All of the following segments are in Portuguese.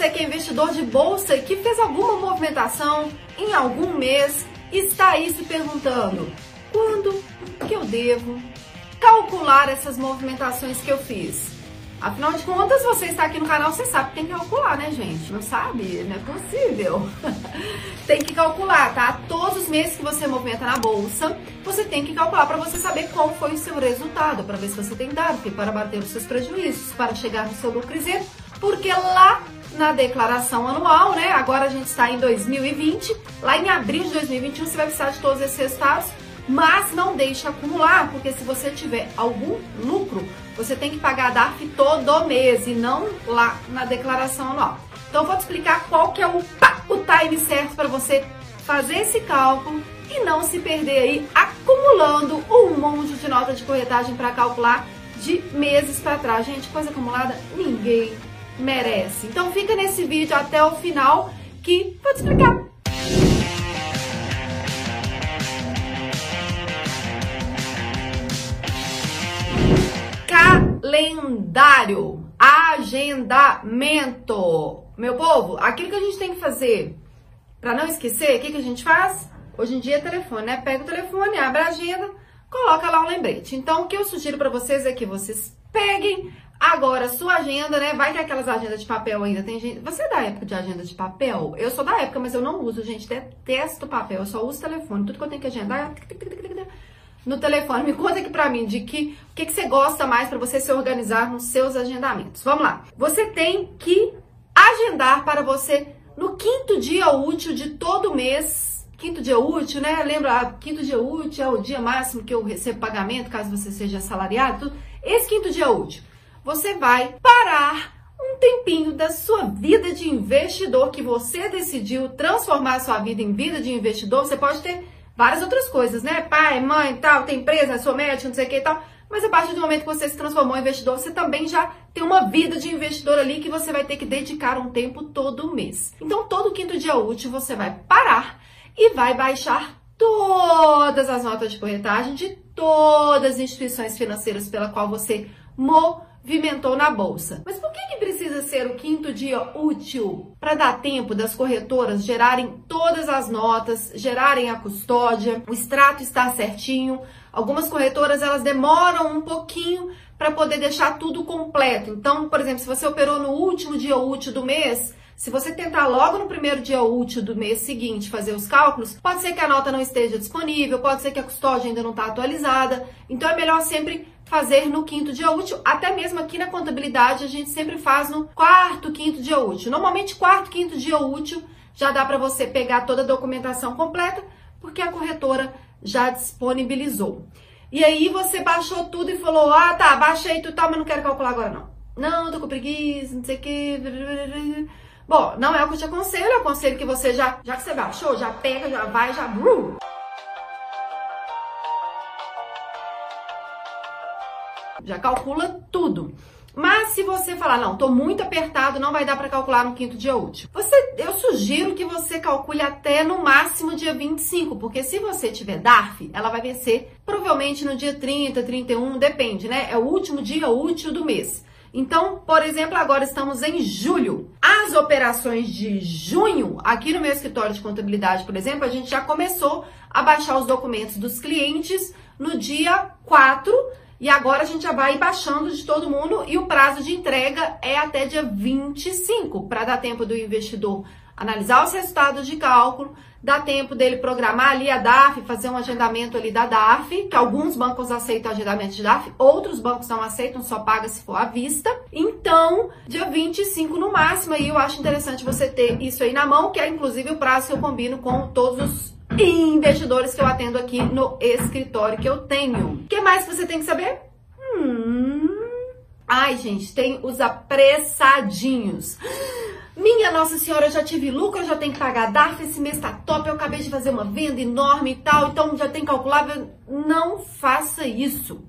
você que é investidor de bolsa e que fez alguma movimentação em algum mês está aí se perguntando: quando que eu devo calcular essas movimentações que eu fiz? Afinal de contas, você está aqui no canal, você sabe que tem que calcular, né, gente? Não sabe? Não é possível. tem que calcular, tá? Todos os meses que você movimenta na bolsa, você tem que calcular para você saber qual foi o seu resultado, para ver se você tem dado, para bater os seus prejuízos, para chegar no seu lucro porque lá na declaração anual, né? Agora a gente está em 2020, lá em abril de 2021 você vai precisar de todos esses resultados mas não deixe acumular, porque se você tiver algum lucro, você tem que pagar a DARF todo mês e não lá na declaração anual. Então eu vou te explicar qual que é o, o time certo para você fazer esse cálculo e não se perder aí acumulando um monte de nota de corretagem para calcular de meses para trás. Gente, coisa acumulada ninguém merece. Então fica nesse vídeo até o final que vou te explicar calendário, agendamento. Meu povo, aquilo que a gente tem que fazer para não esquecer, o que, que a gente faz? Hoje em dia é telefone, né? Pega o telefone, abre a agenda, coloca lá um lembrete. Então, o que eu sugiro para vocês é que vocês peguem agora sua agenda, né? Vai que aquelas agendas de papel ainda tem gente. Você é da época de agenda de papel? Eu sou da época, mas eu não uso, gente. Detesto papel, eu só uso telefone. Tudo que eu tenho que agendar no telefone. Me conta aqui pra mim de que o que, que você gosta mais para você se organizar nos seus agendamentos. Vamos lá. Você tem que agendar para você no quinto dia útil de todo mês. Quinto dia útil, né? Lembra, ah, quinto dia útil é o dia máximo que eu recebo pagamento, caso você seja assalariado. Esse quinto dia útil, você vai parar um tempinho da sua vida de investidor que você decidiu transformar a sua vida em vida de investidor. Você pode ter várias outras coisas, né? Pai, mãe, tal, tem empresa, sou médico, não sei o que e tal. Mas a partir do momento que você se transformou em investidor, você também já tem uma vida de investidor ali que você vai ter que dedicar um tempo todo mês. Então, todo quinto dia útil, você vai parar e vai baixar todas as notas de corretagem de todas as instituições financeiras pela qual você movimentou na bolsa. Mas por que, que precisa ser o quinto dia útil para dar tempo das corretoras gerarem todas as notas, gerarem a custódia, o extrato estar certinho? Algumas corretoras elas demoram um pouquinho para poder deixar tudo completo. Então, por exemplo, se você operou no último dia útil do mês, se você tentar logo no primeiro dia útil do mês seguinte fazer os cálculos, pode ser que a nota não esteja disponível, pode ser que a custódia ainda não está atualizada. Então é melhor sempre fazer no quinto dia útil, até mesmo aqui na contabilidade a gente sempre faz no quarto, quinto dia útil. Normalmente quarto, quinto dia útil já dá para você pegar toda a documentação completa, porque a corretora já disponibilizou. E aí você baixou tudo e falou: "Ah, tá, baixei tudo, tá, mas não quero calcular agora não". Não, tô com preguiça, não sei o quê. Bom, não é o que eu te aconselho, eu aconselho que você já, já que você baixou, já pega, já vai, já já calcula tudo. Mas se você falar, não, tô muito apertado, não vai dar para calcular no quinto dia útil. Você, eu sugiro que você calcule até no máximo dia 25, porque se você tiver DARF, ela vai vencer provavelmente no dia 30, 31, depende, né? É o último dia útil do mês. Então, por exemplo, agora estamos em julho. As operações de junho, aqui no meu escritório de contabilidade, por exemplo, a gente já começou a baixar os documentos dos clientes no dia 4 e agora a gente já vai baixando de todo mundo e o prazo de entrega é até dia 25, para dar tempo do investidor analisar os resultados de cálculo, dá tempo dele programar ali a DAF, fazer um agendamento ali da DAF, que alguns bancos aceitam agendamento de DAF, outros bancos não aceitam, só paga se for à vista. Então, dia 25 no máximo, aí eu acho interessante você ter isso aí na mão, que é inclusive o prazo que eu combino com todos os investidores que eu atendo aqui no escritório que eu tenho. O que mais você tem que saber? Hum... Ai, gente, tem os apressadinhos. Minha Nossa Senhora, eu já tive lucro, eu já tenho que pagar DARF, esse mês tá top, eu acabei de fazer uma venda enorme e tal, então já tem calculável. Não faça isso.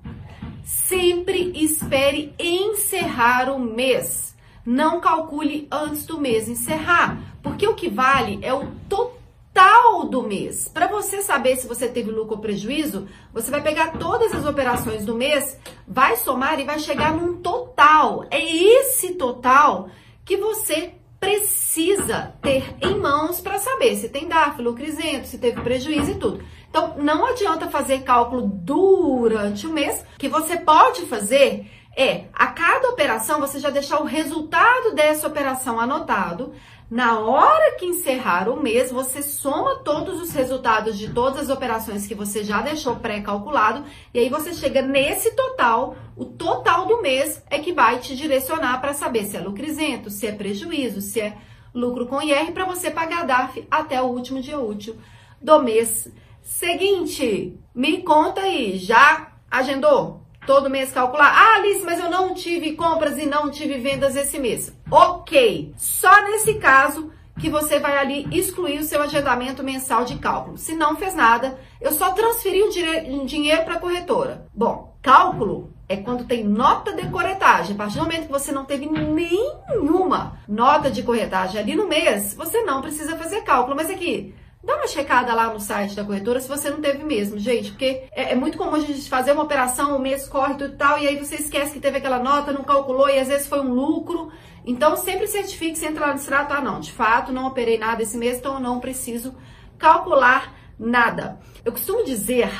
Sempre espere encerrar o mês. Não calcule antes do mês encerrar, porque o que vale é o total total do mês. Para você saber se você teve lucro ou prejuízo, você vai pegar todas as operações do mês, vai somar e vai chegar num total. É esse total que você precisa ter em mãos para saber se tem DARF, lucro isento, se teve prejuízo e tudo. Então, não adianta fazer cálculo durante o mês. O que você pode fazer é, a cada operação, você já deixar o resultado dessa operação anotado. Na hora que encerrar o mês, você soma todos os resultados de todas as operações que você já deixou pré-calculado e aí você chega nesse total. O total do mês é que vai te direcionar para saber se é lucro isento, se é prejuízo, se é lucro com IR para você pagar a DARF até o último dia útil do mês seguinte. Me conta aí, já agendou? Todo mês calcular. Ah, Alice, mas eu não tive compras e não tive vendas esse mês. Ok, só nesse caso que você vai ali excluir o seu agendamento mensal de cálculo. Se não fez nada, eu só transferi o dinheiro para a corretora. Bom, cálculo é quando tem nota de corretagem. A partir do momento que você não teve nenhuma nota de corretagem ali no mês, você não precisa fazer cálculo. Mas aqui, Dá uma checada lá no site da corretora se você não teve mesmo, gente, porque é, é muito comum a gente fazer uma operação, o mês corre tudo e tal, e aí você esquece que teve aquela nota, não calculou e às vezes foi um lucro. Então sempre certifique se entra lá no extrato, ah não, de fato não operei nada esse mês, então eu não preciso calcular nada. Eu costumo dizer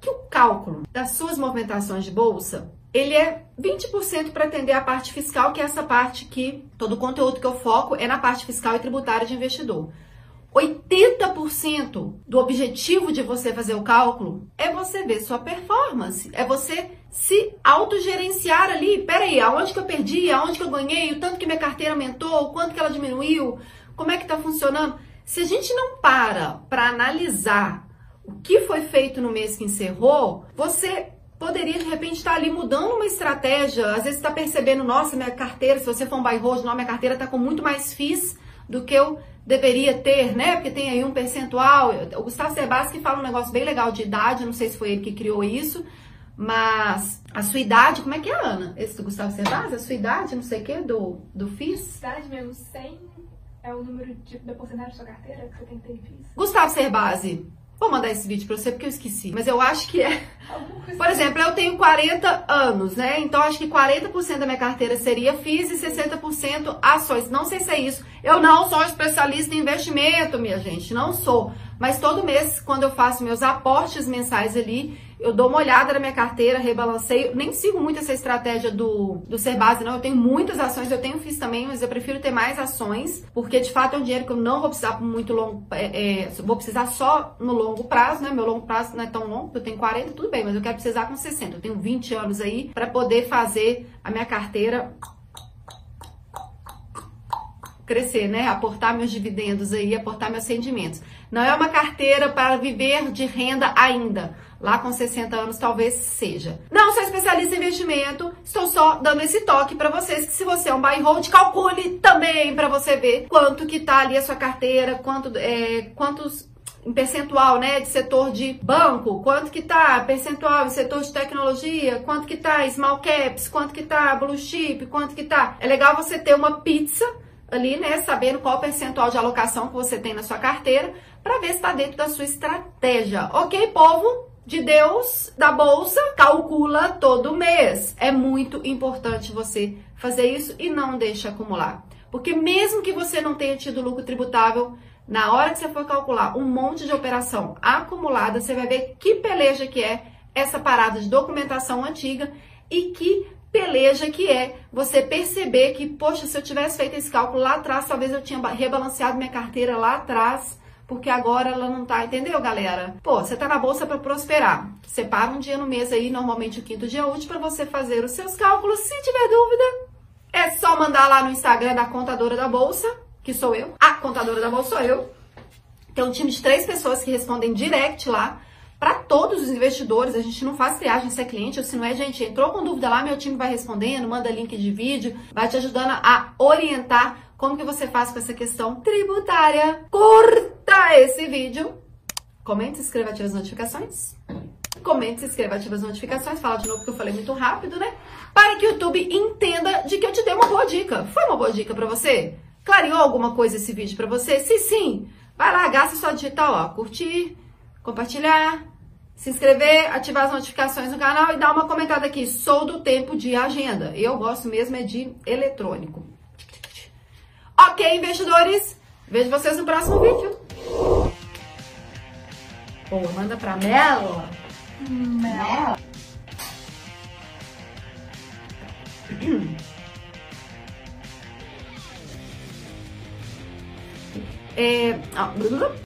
que o cálculo das suas movimentações de bolsa ele é 20% para atender a parte fiscal, que é essa parte que todo o conteúdo que eu foco é na parte fiscal e tributária de investidor. 80% do objetivo de você fazer o cálculo é você ver sua performance, é você se autogerenciar ali. Peraí, aonde que eu perdi, aonde que eu ganhei, o tanto que minha carteira aumentou, o quanto que ela diminuiu, como é que tá funcionando. Se a gente não para para analisar o que foi feito no mês que encerrou, você poderia de repente estar ali mudando uma estratégia. Às vezes está percebendo, nossa, minha carteira, se você for um buy hold, não, minha carteira está com muito mais FIIs do que eu deveria ter, né? Porque tem aí um percentual. O Gustavo Sebasque fala um negócio bem legal de idade, não sei se foi ele que criou isso, mas a sua idade, como é que é, Ana? Esse do Gustavo Sebasque? A sua idade, não sei o que, do, do FIS? Idade mesmo, 100 é o número de, da porcentagem da sua carteira que você tem que ter em FIS. Gustavo Cerbasi, Vou mandar esse vídeo pra você porque eu esqueci, mas eu acho que é. Por exemplo, eu tenho 40 anos, né? Então acho que 40% da minha carteira seria FIIs e 60% ações. Não sei se é isso. Eu não sou especialista em investimento, minha gente, não sou. Mas todo mês, quando eu faço meus aportes mensais ali, eu dou uma olhada na minha carteira, rebalanceio. Nem sigo muito essa estratégia do, do ser base, não. Eu tenho muitas ações, eu tenho FIS também, mas eu prefiro ter mais ações, porque de fato é um dinheiro que eu não vou precisar muito longo, é, é, vou precisar só no longo prazo, né? Meu longo prazo não é tão longo, eu tenho 40, tudo bem, mas eu quero precisar com 60. Eu tenho 20 anos aí para poder fazer a minha carteira crescer, né? Aportar meus dividendos aí, aportar meus rendimentos. Não é uma carteira para viver de renda ainda. Lá com 60 anos talvez seja. Não sou especialista em investimento, estou só dando esse toque para vocês que se você é um buy hold, calcule também para você ver quanto que tá ali a sua carteira, quanto é, quantos em percentual, né, de setor de banco, quanto que tá percentual em setor de tecnologia, quanto que tá small caps, quanto que tá blue chip, quanto que tá. É legal você ter uma pizza ali, né, sabendo qual percentual de alocação que você tem na sua carteira, para ver se está dentro da sua estratégia. Ok, povo? De Deus, da bolsa, calcula todo mês. É muito importante você fazer isso e não deixe acumular. Porque mesmo que você não tenha tido lucro tributável, na hora que você for calcular um monte de operação acumulada, você vai ver que peleja que é essa parada de documentação antiga e que peleja que é você perceber que, poxa, se eu tivesse feito esse cálculo lá atrás, talvez eu tinha rebalanceado minha carteira lá atrás, porque agora ela não tá, entendeu, galera? Pô, você tá na bolsa para prosperar. Separa um dia no mês aí, normalmente o quinto dia útil, para você fazer os seus cálculos. Se tiver dúvida, é só mandar lá no Instagram da contadora da bolsa, que sou eu. A contadora da bolsa sou eu. Tem um time de três pessoas que respondem direct lá para todos os investidores. A gente não faz triagem se é cliente ou se não é, gente. Entrou com dúvida lá, meu time vai respondendo, manda link de vídeo, vai te ajudando a orientar como que você faz com essa questão tributária. Curta esse vídeo, comente, se inscreva, ative as notificações. Comente, se inscreva, ative as notificações. Fala de novo porque eu falei muito rápido, né? Para que o YouTube entenda de que eu te dei uma boa dica. Foi uma boa dica para você? Clareou alguma coisa esse vídeo para você? Se sim, vai lá, gasta sua digital, ó, curtir, compartilhar, se inscrever, ativar as notificações no canal e dar uma comentada aqui. Sou do tempo de agenda. Eu gosto mesmo é de eletrônico. Ok, investidores? Vejo vocês no próximo vídeo. Pô, manda pra Mela. Mela. É... Ah,